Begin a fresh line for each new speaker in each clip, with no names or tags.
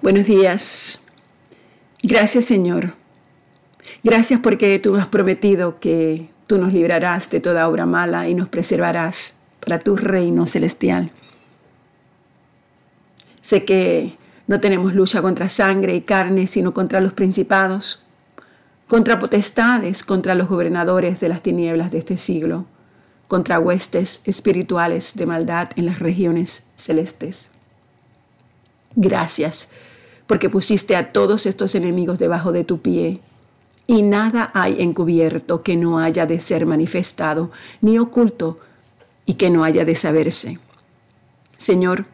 Buenos días. Gracias Señor. Gracias porque tú has prometido que tú nos librarás de toda obra mala y nos preservarás para tu reino celestial. Sé que no tenemos lucha contra sangre y carne, sino contra los principados, contra potestades, contra los gobernadores de las tinieblas de este siglo, contra huestes espirituales de maldad en las regiones celestes. Gracias, porque pusiste a todos estos enemigos debajo de tu pie, y nada hay encubierto que no haya de ser manifestado, ni oculto y que no haya de saberse. Señor,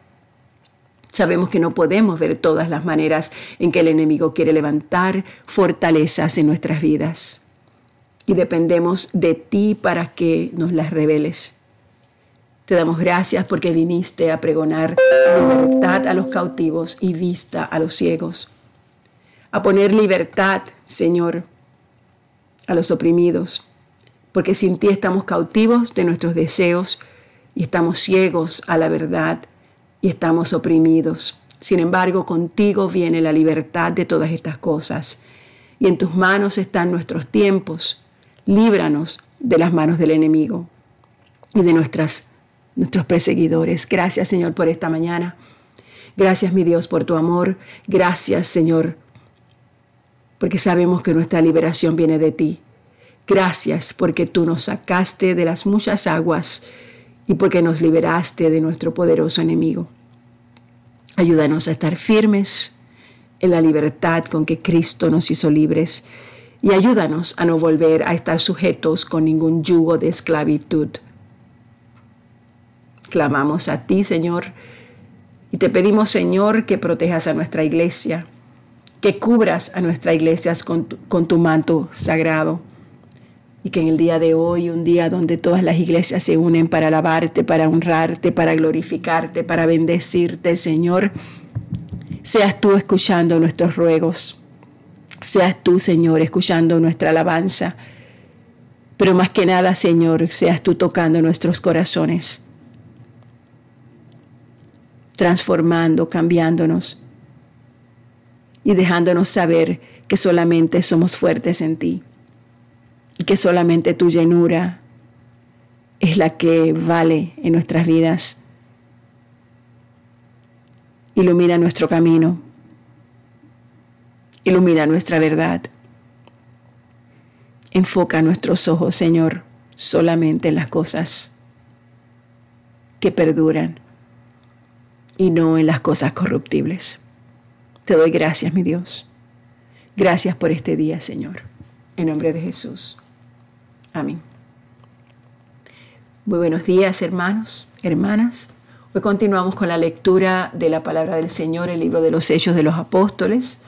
Sabemos que no podemos ver todas las maneras en que el enemigo quiere levantar fortalezas en nuestras vidas. Y dependemos de ti para que nos las reveles. Te damos gracias porque viniste a pregonar libertad a los cautivos y vista a los ciegos. A poner libertad, Señor, a los oprimidos. Porque sin ti estamos cautivos de nuestros deseos y estamos ciegos a la verdad y estamos oprimidos. Sin embargo, contigo viene la libertad de todas estas cosas. Y en tus manos están nuestros tiempos. Líbranos de las manos del enemigo y de nuestras, nuestros perseguidores. Gracias, Señor, por esta mañana. Gracias, mi Dios, por tu amor. Gracias, Señor, porque sabemos que nuestra liberación viene de ti. Gracias porque tú nos sacaste de las muchas aguas y porque nos liberaste de nuestro poderoso enemigo. Ayúdanos a estar firmes en la libertad con que Cristo nos hizo libres y ayúdanos a no volver a estar sujetos con ningún yugo de esclavitud. Clamamos a ti, Señor, y te pedimos, Señor, que protejas a nuestra iglesia, que cubras a nuestra iglesia con tu, con tu manto sagrado y que en el día de hoy, un día donde todas las iglesias se unen para alabarte, para honrarte, para glorificarte, para bendecirte, Señor, seas tú escuchando nuestros ruegos, seas tú, Señor, escuchando nuestra alabanza, pero más que nada, Señor, seas tú tocando nuestros corazones, transformando, cambiándonos y dejándonos saber que solamente somos fuertes en ti y que solamente tu llenura es la que vale en nuestras vidas. Ilumina nuestro camino, ilumina nuestra verdad. Enfoca nuestros ojos, Señor, solamente en las cosas que perduran y no en las cosas corruptibles. Te doy gracias, mi Dios. Gracias por este día, Señor. En nombre de Jesús. Amén. Muy buenos días, hermanos, hermanas. Hoy continuamos con la lectura de la palabra del Señor, el libro de los Hechos de los Apóstoles,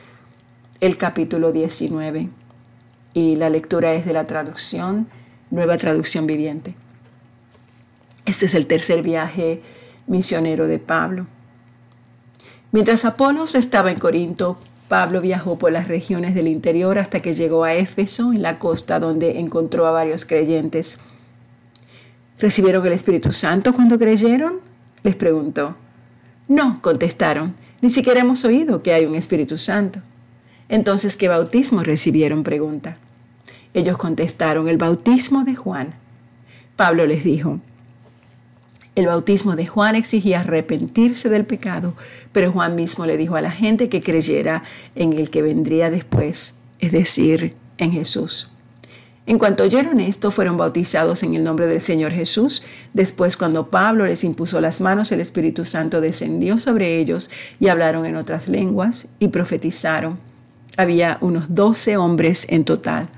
el capítulo 19. Y la lectura es de la traducción, nueva traducción viviente. Este es el tercer viaje misionero de Pablo. Mientras Apolos estaba en Corinto, Pablo viajó por las regiones del interior hasta que llegó a Éfeso, en la costa donde encontró a varios creyentes. ¿Recibieron el Espíritu Santo cuando creyeron? Les preguntó. No, contestaron, ni siquiera hemos oído que hay un Espíritu Santo. Entonces, ¿qué bautismo recibieron? pregunta. Ellos contestaron, el bautismo de Juan. Pablo les dijo, el bautismo de Juan exigía arrepentirse del pecado, pero Juan mismo le dijo a la gente que creyera en el que vendría después, es decir, en Jesús. En cuanto oyeron esto, fueron bautizados en el nombre del Señor Jesús. Después, cuando Pablo les impuso las manos, el Espíritu Santo descendió sobre ellos y hablaron en otras lenguas y profetizaron. Había unos doce hombres en total.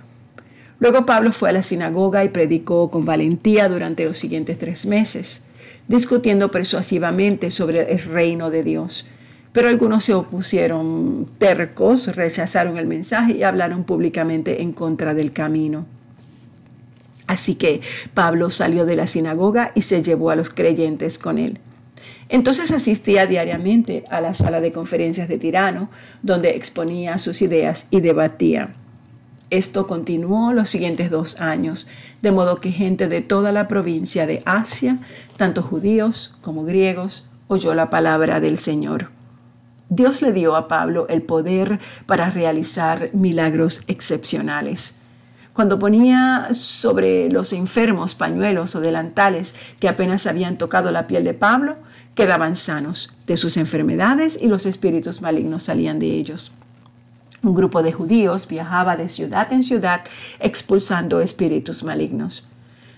Luego Pablo fue a la sinagoga y predicó con valentía durante los siguientes tres meses discutiendo persuasivamente sobre el reino de Dios. Pero algunos se opusieron tercos, rechazaron el mensaje y hablaron públicamente en contra del camino. Así que Pablo salió de la sinagoga y se llevó a los creyentes con él. Entonces asistía diariamente a la sala de conferencias de Tirano, donde exponía sus ideas y debatía. Esto continuó los siguientes dos años, de modo que gente de toda la provincia de Asia, tanto judíos como griegos, oyó la palabra del Señor. Dios le dio a Pablo el poder para realizar milagros excepcionales. Cuando ponía sobre los enfermos pañuelos o delantales que apenas habían tocado la piel de Pablo, quedaban sanos de sus enfermedades y los espíritus malignos salían de ellos. Un grupo de judíos viajaba de ciudad en ciudad expulsando espíritus malignos.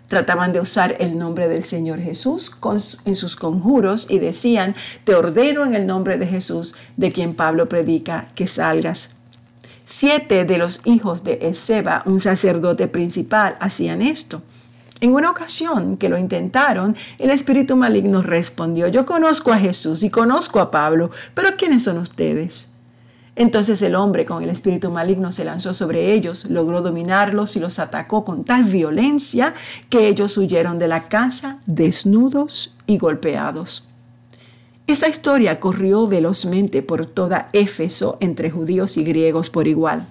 Trataban de usar el nombre del Señor Jesús en sus conjuros y decían, te ordeno en el nombre de Jesús, de quien Pablo predica, que salgas. Siete de los hijos de Ezeba, un sacerdote principal, hacían esto. En una ocasión que lo intentaron, el espíritu maligno respondió, yo conozco a Jesús y conozco a Pablo, pero ¿quiénes son ustedes? Entonces el hombre con el espíritu maligno se lanzó sobre ellos, logró dominarlos y los atacó con tal violencia que ellos huyeron de la casa desnudos y golpeados. Esa historia corrió velozmente por toda Éfeso entre judíos y griegos por igual.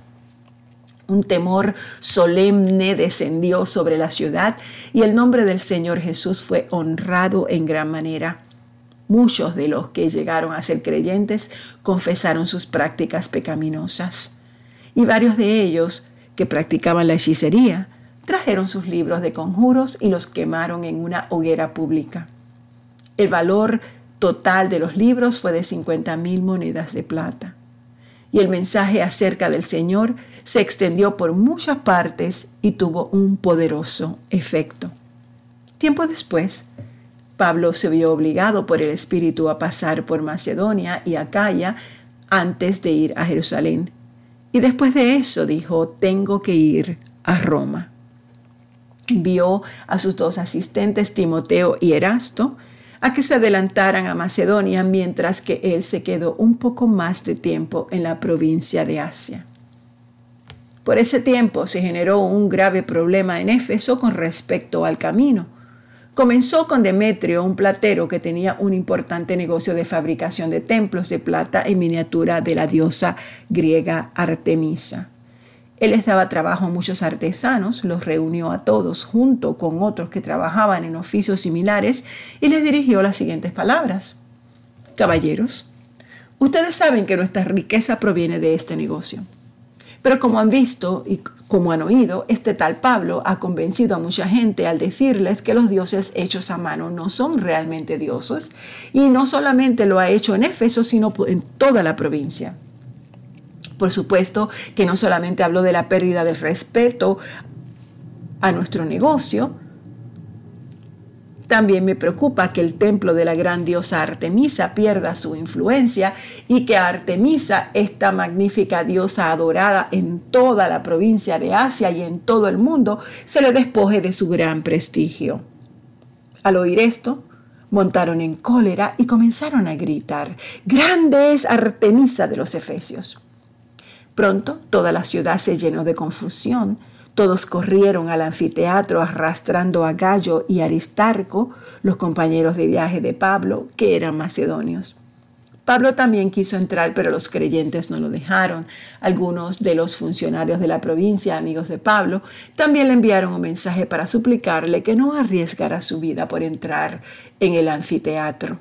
Un temor solemne descendió sobre la ciudad y el nombre del Señor Jesús fue honrado en gran manera. Muchos de los que llegaron a ser creyentes confesaron sus prácticas pecaminosas. Y varios de ellos que practicaban la hechicería trajeron sus libros de conjuros y los quemaron en una hoguera pública. El valor total de los libros fue de 50 mil monedas de plata. Y el mensaje acerca del Señor se extendió por muchas partes y tuvo un poderoso efecto. Tiempo después, Pablo se vio obligado por el Espíritu a pasar por Macedonia y Acaya antes de ir a Jerusalén. Y después de eso dijo, tengo que ir a Roma. Envió a sus dos asistentes, Timoteo y Erasto, a que se adelantaran a Macedonia mientras que él se quedó un poco más de tiempo en la provincia de Asia. Por ese tiempo se generó un grave problema en Éfeso con respecto al camino Comenzó con Demetrio, un platero que tenía un importante negocio de fabricación de templos de plata en miniatura de la diosa griega Artemisa. Él les daba trabajo a muchos artesanos, los reunió a todos junto con otros que trabajaban en oficios similares y les dirigió las siguientes palabras. Caballeros, ustedes saben que nuestra riqueza proviene de este negocio. Pero como han visto y como han oído, este tal Pablo ha convencido a mucha gente al decirles que los dioses hechos a mano no son realmente dioses y no solamente lo ha hecho en Éfeso, sino en toda la provincia. Por supuesto que no solamente habló de la pérdida del respeto a nuestro negocio, también me preocupa que el templo de la gran diosa Artemisa pierda su influencia y que Artemisa, esta magnífica diosa adorada en toda la provincia de Asia y en todo el mundo, se le despoje de su gran prestigio. Al oír esto, montaron en cólera y comenzaron a gritar, Grande es Artemisa de los Efesios. Pronto toda la ciudad se llenó de confusión todos corrieron al anfiteatro arrastrando a Gallo y Aristarco, los compañeros de viaje de Pablo, que eran macedonios. Pablo también quiso entrar, pero los creyentes no lo dejaron. Algunos de los funcionarios de la provincia, amigos de Pablo, también le enviaron un mensaje para suplicarle que no arriesgara su vida por entrar en el anfiteatro.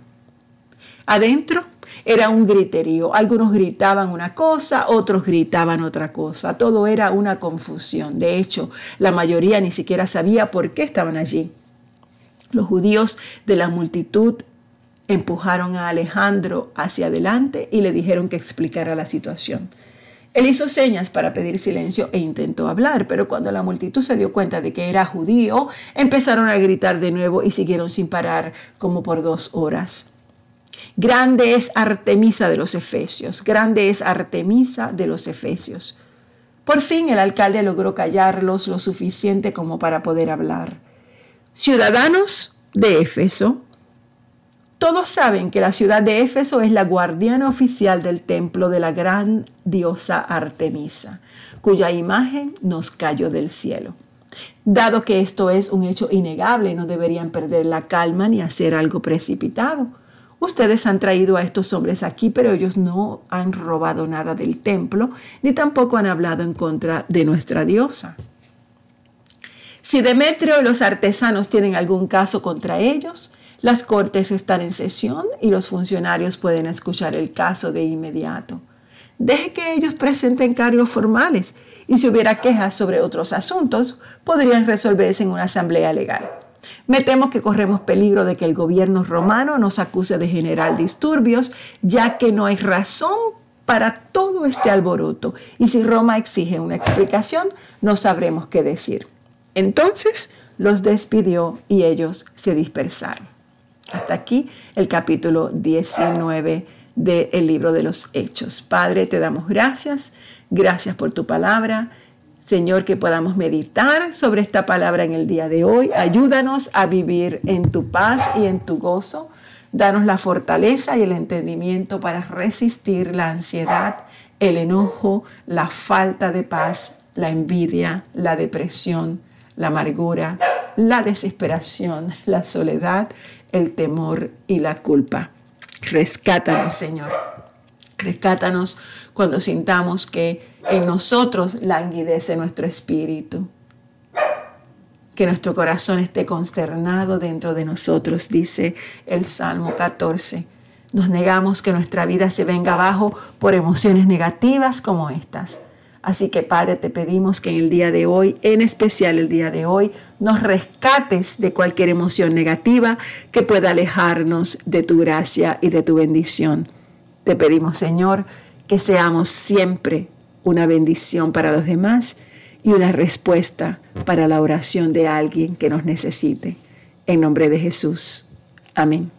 Adentro era un griterío. Algunos gritaban una cosa, otros gritaban otra cosa. Todo era una confusión. De hecho, la mayoría ni siquiera sabía por qué estaban allí. Los judíos de la multitud empujaron a Alejandro hacia adelante y le dijeron que explicara la situación. Él hizo señas para pedir silencio e intentó hablar, pero cuando la multitud se dio cuenta de que era judío, empezaron a gritar de nuevo y siguieron sin parar como por dos horas. Grande es Artemisa de los Efesios, grande es Artemisa de los Efesios. Por fin el alcalde logró callarlos lo suficiente como para poder hablar. Ciudadanos de Éfeso, todos saben que la ciudad de Éfeso es la guardiana oficial del templo de la gran diosa Artemisa, cuya imagen nos cayó del cielo. Dado que esto es un hecho innegable, no deberían perder la calma ni hacer algo precipitado. Ustedes han traído a estos hombres aquí, pero ellos no han robado nada del templo, ni tampoco han hablado en contra de nuestra diosa. Si Demetrio y los artesanos tienen algún caso contra ellos, Las cortes están en sesión y los funcionarios pueden escuchar el caso de inmediato. Deje que ellos presenten cargos formales y si hubiera quejas sobre otros asuntos, podrían resolverse en una asamblea legal. Me temo que corremos peligro de que el gobierno romano nos acuse de generar disturbios, ya que no hay razón para todo este alboroto. Y si Roma exige una explicación, no sabremos qué decir. Entonces los despidió y ellos se dispersaron. Hasta aquí el capítulo 19 del libro de los Hechos. Padre, te damos gracias. Gracias por tu palabra. Señor, que podamos meditar sobre esta palabra en el día de hoy. Ayúdanos a vivir en tu paz y en tu gozo. Danos la fortaleza y el entendimiento para resistir la ansiedad, el enojo, la falta de paz, la envidia, la depresión, la amargura, la desesperación, la soledad, el temor y la culpa. Rescátanos, Señor. Rescátanos cuando sintamos que en nosotros languidece nuestro espíritu. Que nuestro corazón esté consternado dentro de nosotros, dice el Salmo 14. Nos negamos que nuestra vida se venga abajo por emociones negativas como estas. Así que Padre, te pedimos que en el día de hoy, en especial el día de hoy, nos rescates de cualquier emoción negativa que pueda alejarnos de tu gracia y de tu bendición. Te pedimos, Señor, que seamos siempre una bendición para los demás y una respuesta para la oración de alguien que nos necesite. En nombre de Jesús. Amén.